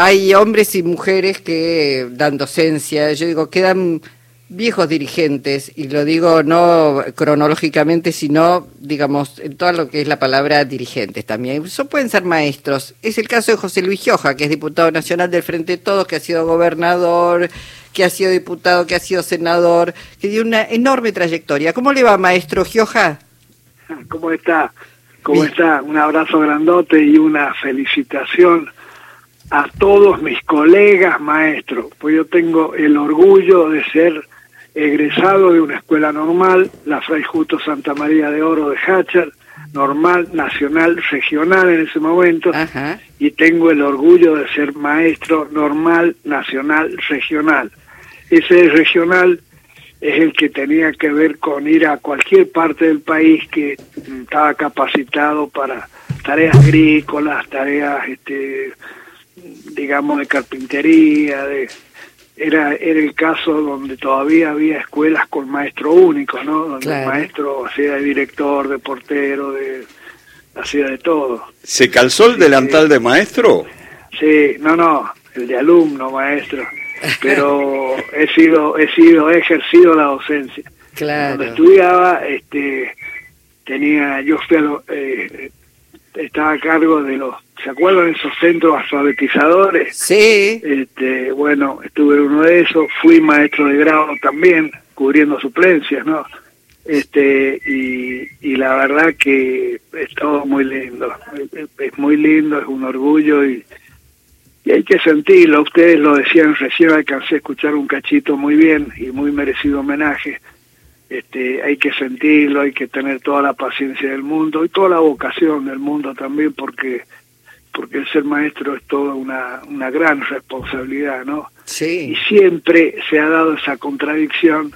hay hombres y mujeres que dan docencia, yo digo, quedan viejos dirigentes, y lo digo no cronológicamente, sino, digamos, en todo lo que es la palabra dirigentes también. Eso pueden ser maestros. Es el caso de José Luis Gioja, que es diputado nacional del Frente de Todos, que ha sido gobernador, que ha sido diputado, que ha sido senador, que tiene una enorme trayectoria. ¿Cómo le va, maestro Gioja? ¿Cómo está? ¿Cómo está? Un abrazo grandote y una felicitación a todos mis colegas maestros, pues yo tengo el orgullo de ser egresado de una escuela normal, la Fray Justo Santa María de Oro de Hachar, normal, nacional, regional en ese momento, y tengo el orgullo de ser maestro normal, nacional, regional. Ese regional es el que tenía que ver con ir a cualquier parte del país que estaba capacitado para tareas agrícolas, tareas, este, digamos, de carpintería, de era, era el caso donde todavía había escuelas con maestro único, ¿no? Donde el maestro hacía de director, de portero, de hacía de todo. ¿Se calzó el delantal de maestro? Sí, no, no, el de alumno, maestro. Pero he sido, he sido, he ejercido la docencia. Claro. Cuando estudiaba, este, tenía, yo fui eh, estaba a cargo de los ¿Se acuerdan esos centros alfabetizadores? Sí. Este, bueno, estuve en uno de esos, fui maestro de grado también, cubriendo suplencias, ¿no? Este, y, y la verdad que es todo muy lindo, es, muy lindo, es un orgullo y, y hay que sentirlo, ustedes lo decían recién, alcancé a escuchar un cachito muy bien y muy merecido homenaje este, hay que sentirlo, hay que tener toda la paciencia del mundo y toda la vocación del mundo también, porque porque el ser maestro es toda una, una gran responsabilidad, ¿no? Sí. Y siempre se ha dado esa contradicción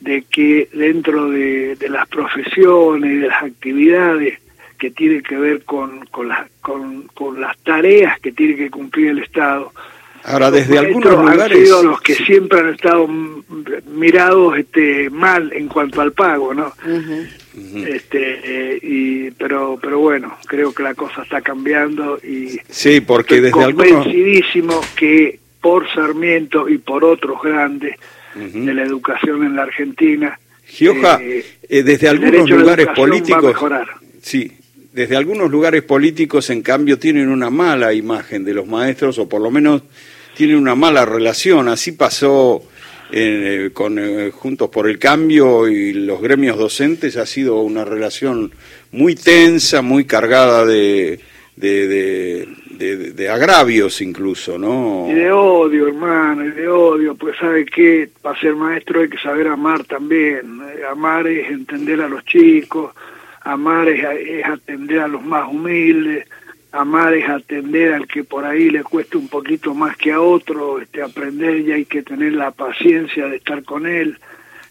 de que dentro de, las profesiones y de las actividades que tienen que ver con, con, las, con, con las tareas que tiene que cumplir el Estado, Ahora, desde algunos lugares... Han sido los que siempre han estado mirados este, mal en cuanto al pago, ¿no? Este y pero pero bueno creo que la cosa está cambiando y sí porque estoy desde convencidísimo que por Sarmiento y por otros grandes de la educación en la Argentina Gioja eh, eh, desde algunos lugares políticos sí desde algunos lugares políticos en cambio tienen una mala imagen de los maestros o por lo menos tienen una mala relación. Así pasó eh, con eh, Juntos por el Cambio y los gremios docentes ha sido una relación muy tensa, muy cargada de, de, de, agravios incluso, ¿no? Y de odio, hermano, y de odio, pues sabe que para ser maestro hay que saber amar también. Amar es entender a los chicos, amar es atender a los más humildes amar es atender al que por ahí le cueste un poquito más que a otro, este, aprender y hay que tener la paciencia de estar con él.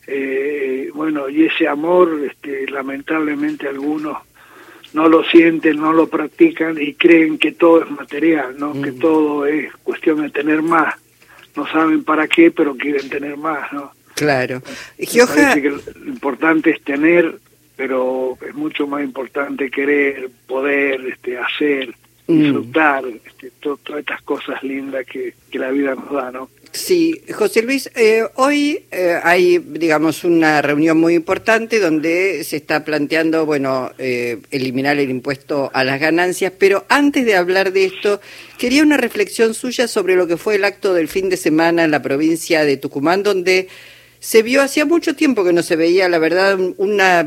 Eh, bueno, y ese amor, este, lamentablemente algunos no lo sienten, no lo practican y creen que todo es material, ¿no? Que mm. todo es cuestión de tener más. No saben para qué, pero quieren tener más, ¿no? Claro. que lo importante es tener pero es mucho más importante querer, poder, este, hacer, mm. disfrutar, este, todas estas cosas lindas que, la vida nos da, ¿no? Sí, José Luis, eh, hoy eh, hay, digamos, una reunión muy importante donde se está planteando, bueno, eh, eliminar el impuesto a las ganancias, pero antes de hablar de esto, quería una reflexión suya sobre lo que fue el acto del fin de semana en la provincia de Tucumán, donde se vio hacía mucho tiempo que no se veía, la verdad, una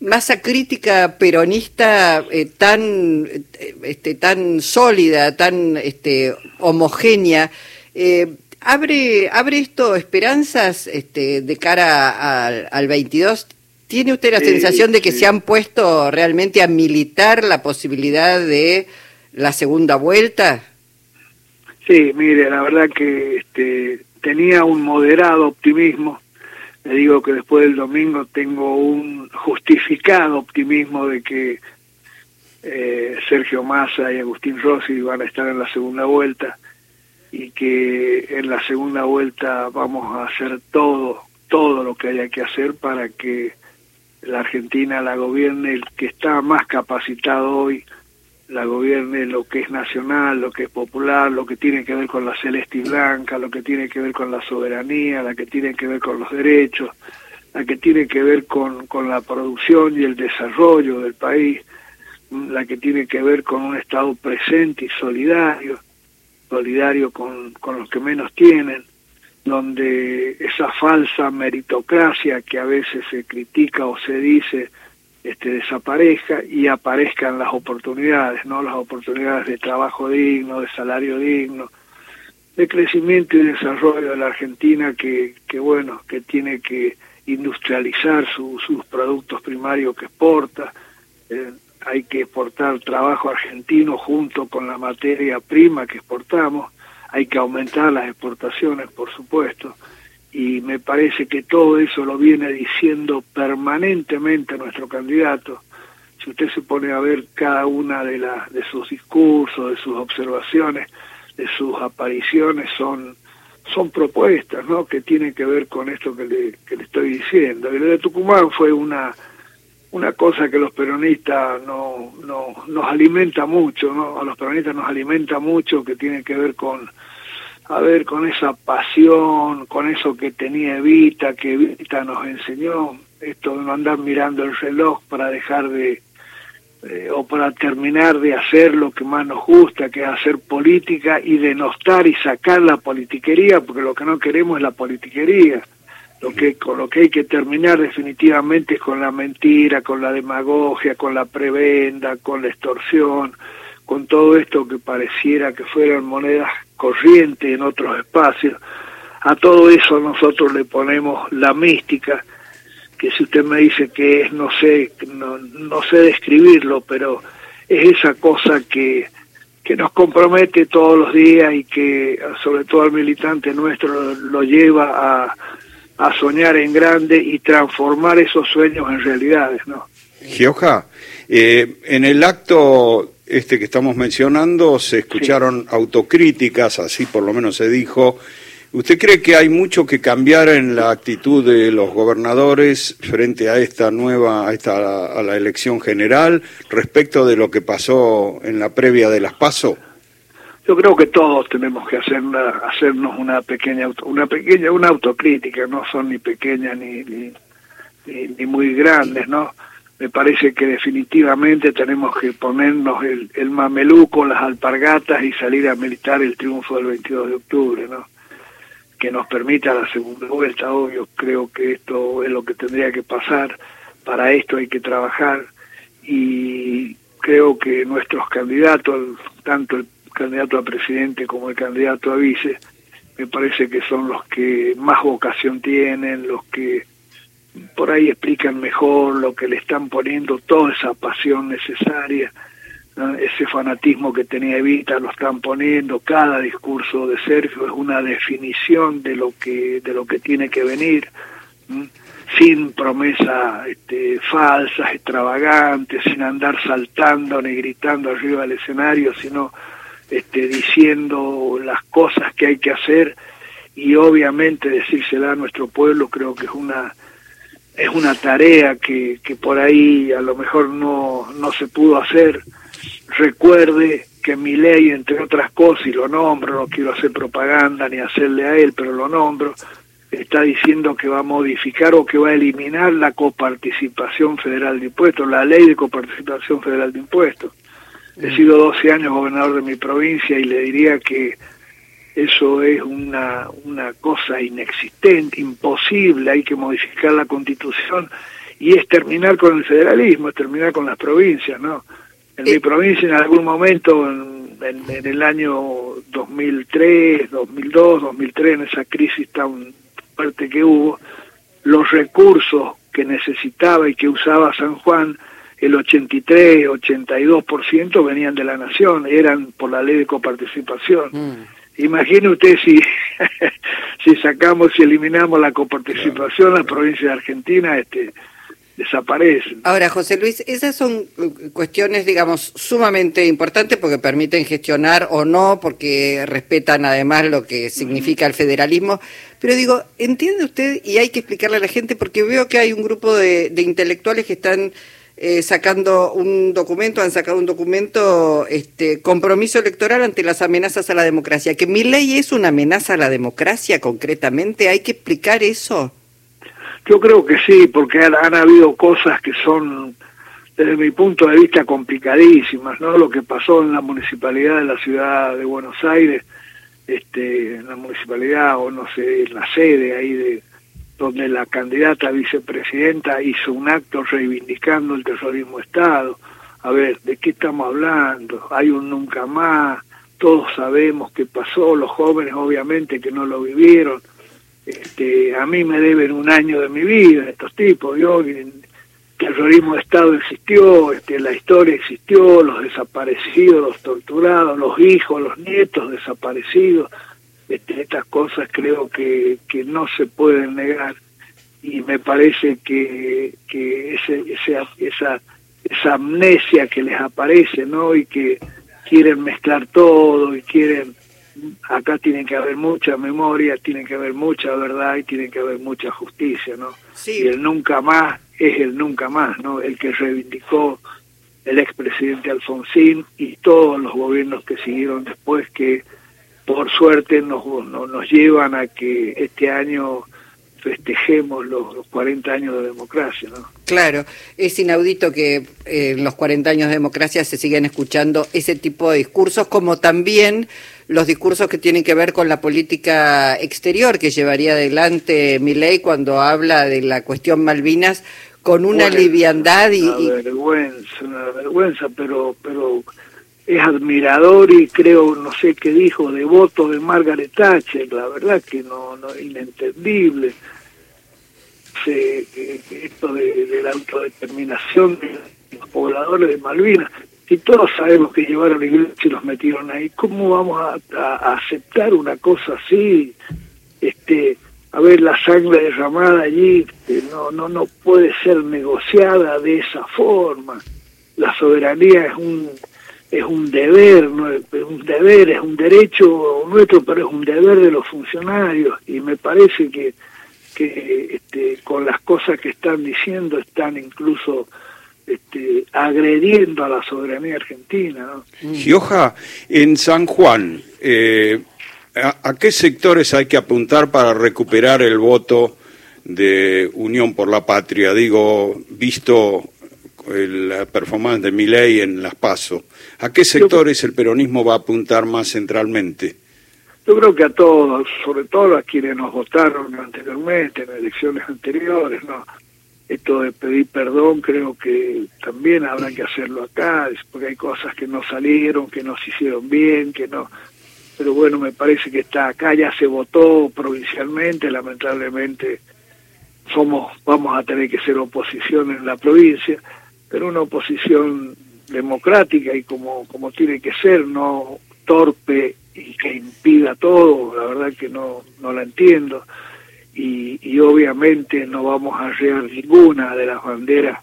masa crítica peronista eh, tan eh, este, tan sólida, tan este, homogénea. Eh, abre abre esto esperanzas este, de cara al, 22. ¿Tiene usted la sensación de que se han puesto realmente a militar la posibilidad de la segunda vuelta? Sí, mire, la verdad que este, tenía un moderado optimismo. Le digo que después del domingo tengo un justificado optimismo de que eh, Sergio Massa y Agustín Rossi van a estar en la segunda vuelta y que en la segunda vuelta vamos a hacer todo, todo lo que haya que hacer para que la Argentina la gobierne el que está más capacitado hoy la gobierne lo que es nacional, lo que es popular, lo que tiene que ver con la celeste y blanca, lo que tiene que ver con la soberanía, la que tiene que ver con los derechos, la que tiene que ver con, con la producción y el desarrollo del país, la que tiene que ver con un Estado presente y solidario, solidario con, con los que menos tienen, donde esa falsa meritocracia que a veces se critica o se dice este, desaparezca y aparezcan las oportunidades, ¿no? Las oportunidades de trabajo digno, de salario digno, de crecimiento y desarrollo de la Argentina que, que bueno, que tiene que industrializar sus productos primarios que exporta, eh, hay que exportar trabajo argentino junto con la materia prima que exportamos, hay que aumentar las exportaciones, por supuesto, y me parece que todo eso lo viene diciendo permanentemente nuestro candidato. Si usted se pone a ver cada una de, las de sus discursos, de sus observaciones, de sus apariciones, son, son propuestas ¿no? que tienen que ver con esto que le, que le estoy diciendo. Y lo de Tucumán fue una, una cosa que los peronistas no, no, nos alimenta mucho, ¿no? a los peronistas nos alimenta mucho, que tiene que ver con a ver, con esa pasión, con eso que tenía Evita, que Evita nos enseñó, esto de no andar mirando el reloj para dejar de, eh, o para terminar de hacer lo que más nos gusta, que es hacer política y denostar y sacar la politiquería, porque lo que no queremos es la politiquería. Lo que, con lo que hay que terminar definitivamente es con la mentira, con la demagogia, con la prebenda, con la extorsión, con todo esto que pareciera que fueran monedas corrientes en otros espacios. A todo eso nosotros le ponemos la mística, que si usted me dice que es, no sé, no, no sé describirlo, pero es esa cosa que, que nos compromete todos los días y que sobre todo al militante nuestro lo, lleva a, a soñar en grande y transformar esos sueños en realidades, ¿no? Gioja, eh, en el acto este que estamos mencionando se escucharon autocríticas, así por lo menos se dijo. ¿Usted cree que hay mucho que cambiar en la actitud de los gobernadores frente a esta nueva, a, esta, a la elección general respecto de lo que pasó en la previa de las PASO? Yo creo que todos tenemos que hacer hacernos una pequeña, una pequeña, una autocrítica. No son ni pequeñas ni, ni, ni muy grandes, ¿no? Me parece que definitivamente tenemos que ponernos el, el mameluco, las alpargatas y salir a militar el triunfo del 22 de octubre, ¿no? Que nos permita la segunda vuelta, obvio, creo que esto es lo que tendría que pasar, para esto hay que trabajar y creo que nuestros candidatos, tanto el candidato a presidente como el candidato a vice, me parece que son los que más vocación tienen, los que por ahí explican mejor lo que le están poniendo, toda esa pasión necesaria, ese fanatismo que tenía Evita lo están poniendo, cada discurso de Sergio es una definición de lo que, de lo que tiene que venir, sin promesas este, falsas, extravagantes, sin andar saltando ni gritando arriba del escenario, sino este, diciendo las cosas que hay que hacer. Y obviamente decírsela a nuestro pueblo creo que es una es una tarea que, que por ahí a lo mejor no, no se pudo hacer. Recuerde que mi ley, entre otras cosas, y lo nombro, no quiero hacer propaganda ni hacerle a él, pero lo nombro, está diciendo que va a modificar o que va a eliminar la coparticipación federal de impuestos, la ley de coparticipación federal de impuestos. He mm. sido 12 años gobernador de mi provincia y le diría que eso es una, una cosa inexistente, imposible, hay que modificar la constitución y es terminar con el federalismo, es terminar con las provincias, ¿no? En mi eh. provincia en algún momento, en, en, el año 2003, 2002, 2003, en esa crisis tan fuerte que hubo, los recursos que necesitaba y que usaba San Juan, el 83, 82% venían de la nación, eran por la ley de coparticipación. Mm. Imagine usted si, si sacamos y eliminamos la coparticipación, la provincia de Argentina este, desaparece. Ahora, José Luis, esas son cuestiones, digamos, sumamente importantes porque permiten gestionar o no, porque respetan además lo que significa el federalismo. Pero digo, ¿entiende usted? Y hay que explicarle a la gente porque veo que hay un grupo de, de intelectuales que están eh, sacando un documento, han sacado un documento, este, compromiso electoral ante las amenazas a la democracia. Que mi ley es una amenaza a la democracia concretamente, ¿hay que explicar eso? Yo creo que sí, porque han, habido cosas que son, desde mi punto de vista, complicadísimas, ¿no? Lo que pasó en la municipalidad de la ciudad de Buenos Aires, este, en la municipalidad, o no sé, en la sede ahí de donde la candidata vicepresidenta hizo un acto reivindicando el terrorismo Estado. A ver, ¿de qué estamos hablando? Hay un nunca más, todos sabemos qué pasó, los jóvenes obviamente que no lo vivieron. Este, a mí me deben un año de mi vida estos tipos, yo terrorismo de Estado existió, este, la historia existió, los desaparecidos, los torturados, los hijos, los nietos desaparecidos, este, estas cosas creo que, que no se pueden negar y me parece que, que ese, esa, esa amnesia que les aparece, ¿no? Y que quieren mezclar todo y quieren, acá tienen que haber mucha memoria, tienen que haber mucha verdad y tienen que haber mucha justicia, ¿no? Y el nunca más es el nunca más, ¿no? El que reivindicó el expresidente Alfonsín y todos los gobiernos que siguieron después que por suerte nos, nos, llevan a que este año festejemos los, 40 años de democracia. ¿no? Claro, es inaudito que eh, en los 40 años de democracia se sigan escuchando ese tipo de discursos, como también los discursos que tienen que ver con la política exterior que llevaría adelante Milei cuando habla de la cuestión Malvinas con una liviandad y... Una vergüenza, una vergüenza, pero... pero es admirador y creo, no sé qué dijo, devoto de Margaret Thatcher, la verdad que no, no inentendible. esto de, la autodeterminación de los pobladores de Malvinas, si todos sabemos que llevaron la iglesia y los metieron ahí, ¿cómo vamos a, aceptar una cosa así? Este, a ver, la sangre derramada allí no, no, no puede ser negociada de esa forma. La soberanía es un es un deber, es un deber, es un derecho nuestro, pero es un deber de los funcionarios y me parece que, que este, con las cosas que están diciendo están incluso este, agrediendo a la soberanía argentina. ¿no? Gioja, en San Juan, eh, ¿a, qué sectores hay que apuntar para recuperar el voto de Unión por la Patria? Digo, visto la performance de Milei en las PASO. ¿A qué sectores el peronismo va a apuntar más centralmente? Yo creo que a todos, sobre todo a quienes nos votaron anteriormente, en elecciones anteriores, ¿no? Esto de pedir perdón creo que también habrá que hacerlo acá, porque hay cosas que no salieron, que no se hicieron bien, que no... Pero bueno, me parece que está acá, ya se votó provincialmente, lamentablemente somos, vamos a tener que ser oposición en la provincia pero una oposición democrática y como, como tiene que ser, no torpe y que impida todo, la verdad que no, no la entiendo. Y, y obviamente no vamos a arreglar ninguna de las banderas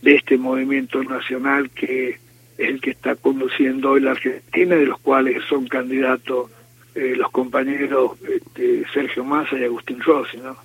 de este movimiento nacional que es el que está conduciendo hoy la Argentina, de los cuales son candidatos eh, los compañeros este, Sergio Massa y Agustín Rossi, ¿no?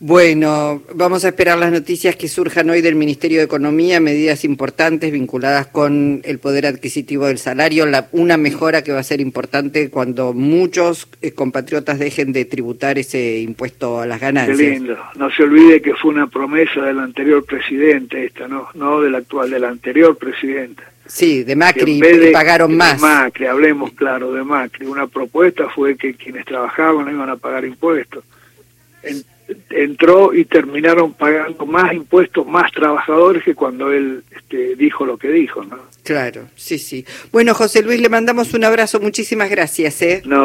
Bueno, vamos a esperar las noticias que surjan hoy del Ministerio de Economía, medidas importantes vinculadas con el poder adquisitivo del salario, la, una mejora que va a ser importante cuando muchos eh, compatriotas dejen de tributar ese impuesto a las ganancias. Qué lindo. No se olvide que fue una promesa del anterior presidente esta, ¿no? No del actual, del anterior presidente. Sí, de Macri, de, pagaron más. De Macri, hablemos claro de Macri. Una propuesta fue que quienes trabajaban no iban a pagar impuestos entró y terminaron pagando más impuestos, más trabajadores que cuando él este, dijo lo que dijo, ¿no? Claro, sí, sí. Bueno, José Luis, le mandamos un abrazo, muchísimas gracias. ¿eh? No,